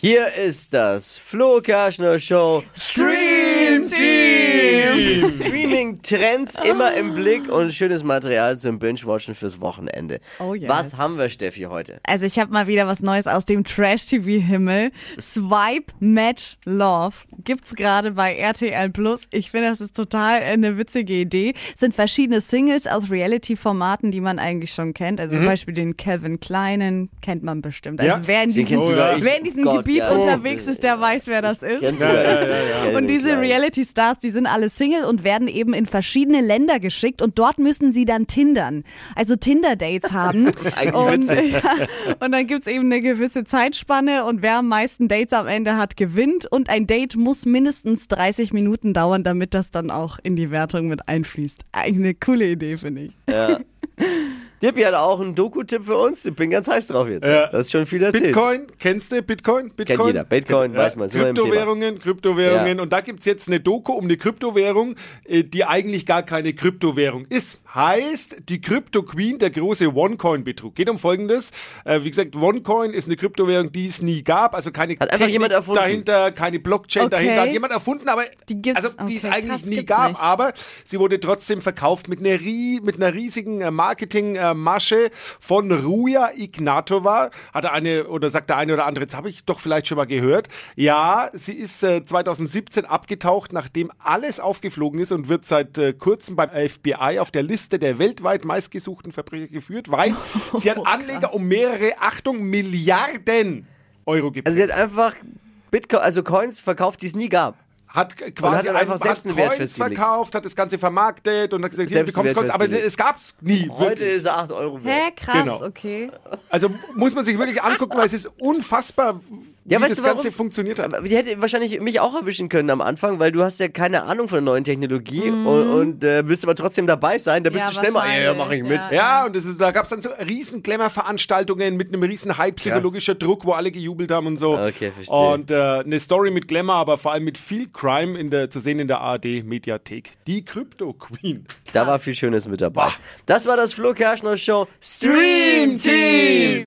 Hier ist das Flo Kerschner Show Stream Team. Streaming Trends immer im Blick und schönes Material zum Binge-Watchen fürs Wochenende. Oh yes. Was haben wir, Steffi, heute? Also ich habe mal wieder was Neues aus dem Trash-TV-Himmel. Swipe Match Love gibt's gerade bei RTL Plus. Ich finde, das ist total eine witzige Idee. Es sind verschiedene Singles aus Reality-Formaten, die man eigentlich schon kennt. Also zum Beispiel den Calvin Kleinen kennt man bestimmt. Also Ja, wer in diesem, sogar ich. wer in diesem Gott, Gebiet ja. unterwegs ist, der weiß, wer das ist. Ja, Und diese Reality-Stars, die sind alle Single und werden eben in verschiedene Länder geschickt und dort müssen sie dann tindern. Also Tinder-Dates haben. Und, ja, und dann gibt's eben eine gewisse Zeitspanne und wer am meisten Dates am Ende hat, gewinnt. Und ein Date muss mindestens 30 Minuten dauern, damit das dann auch in die Wertung mit einfließt. Eine coole Idee, finde ich. Dippi hat auch einen Doku-Tipp für uns. Ich bin ganz heiß drauf jetzt. Ja. Das ist schon viel erzählt. Bitcoin, kennst du Bitcoin? Bitcoin? jeder. Bitcoin, weiß man, sind. Kryptowährungen, Kryptowährungen. Ja. Und da gibt's jetzt eine Doku um eine Kryptowährung, äh, die eigentlich gar keine Kryptowährung ist. Heißt, die Crypto Queen, der große OneCoin-Betrug. Geht um Folgendes. Äh, wie gesagt, OneCoin ist eine Kryptowährung, die es nie gab. Also keine Hat einfach jemand erfunden. dahinter, keine Blockchain Okay. dahinter. Hat jemand erfunden, aber Die gibt's- also, die es okay, eigentlich krass, nie gab. nicht. Aber sie wurde trotzdem verkauft mit einer, mit einer riesigen äh, Marketing-Masche von Ruja Ignatova. Hat der eine oder sagt der eine oder andere, jetzt habe ich doch vielleicht schon mal gehört. Ja, sie ist äh, 2017 abgetaucht, nachdem alles aufgeflogen ist und wird seit äh, kurzem beim FBI auf der Liste der weltweit meistgesuchten Verbrecher geführt, weil sie hat Anleger um mehrere, Achtung, Milliarden Euro geprägt. Also sie hat einfach Bitcoin, also Coins verkauft, die es nie gab. Hat quasi hat einfach selbst einen Wert Coins verkauft, hat das Ganze vermarktet und hat gesagt, hier bekommst Coins, aber es gab's nie. Heute wirklich. ist er 8 Euro wert. Hä, krass, Genau. okay. Also muss man sich wirklich angucken, weil es ist unfassbar, wie Ja, weißt das du warum? Ganze funktioniert hat. Die hätte wahrscheinlich mich auch erwischen können am Anfang, weil du hast ja keine Ahnung von der neuen Technologie und, und äh, willst aber trotzdem dabei sein. Da bist Mhm. Ja, du schnell mal, ja, ja, mach ich mit. ja. Ja, und ist, da gab es dann so riesen Glamour-Veranstaltungen mit einem riesen Hype, psychologischer Druck, wo alle gejubelt haben und so. Okay, verstehe. Und äh, eine Story mit Glamour, aber vor allem mit viel Crime in der, zu sehen in der ARD-Mediathek. Die Crypto Queen. Da war viel Schönes mit dabei. Das war das Flo Kerschner Show Stream Team!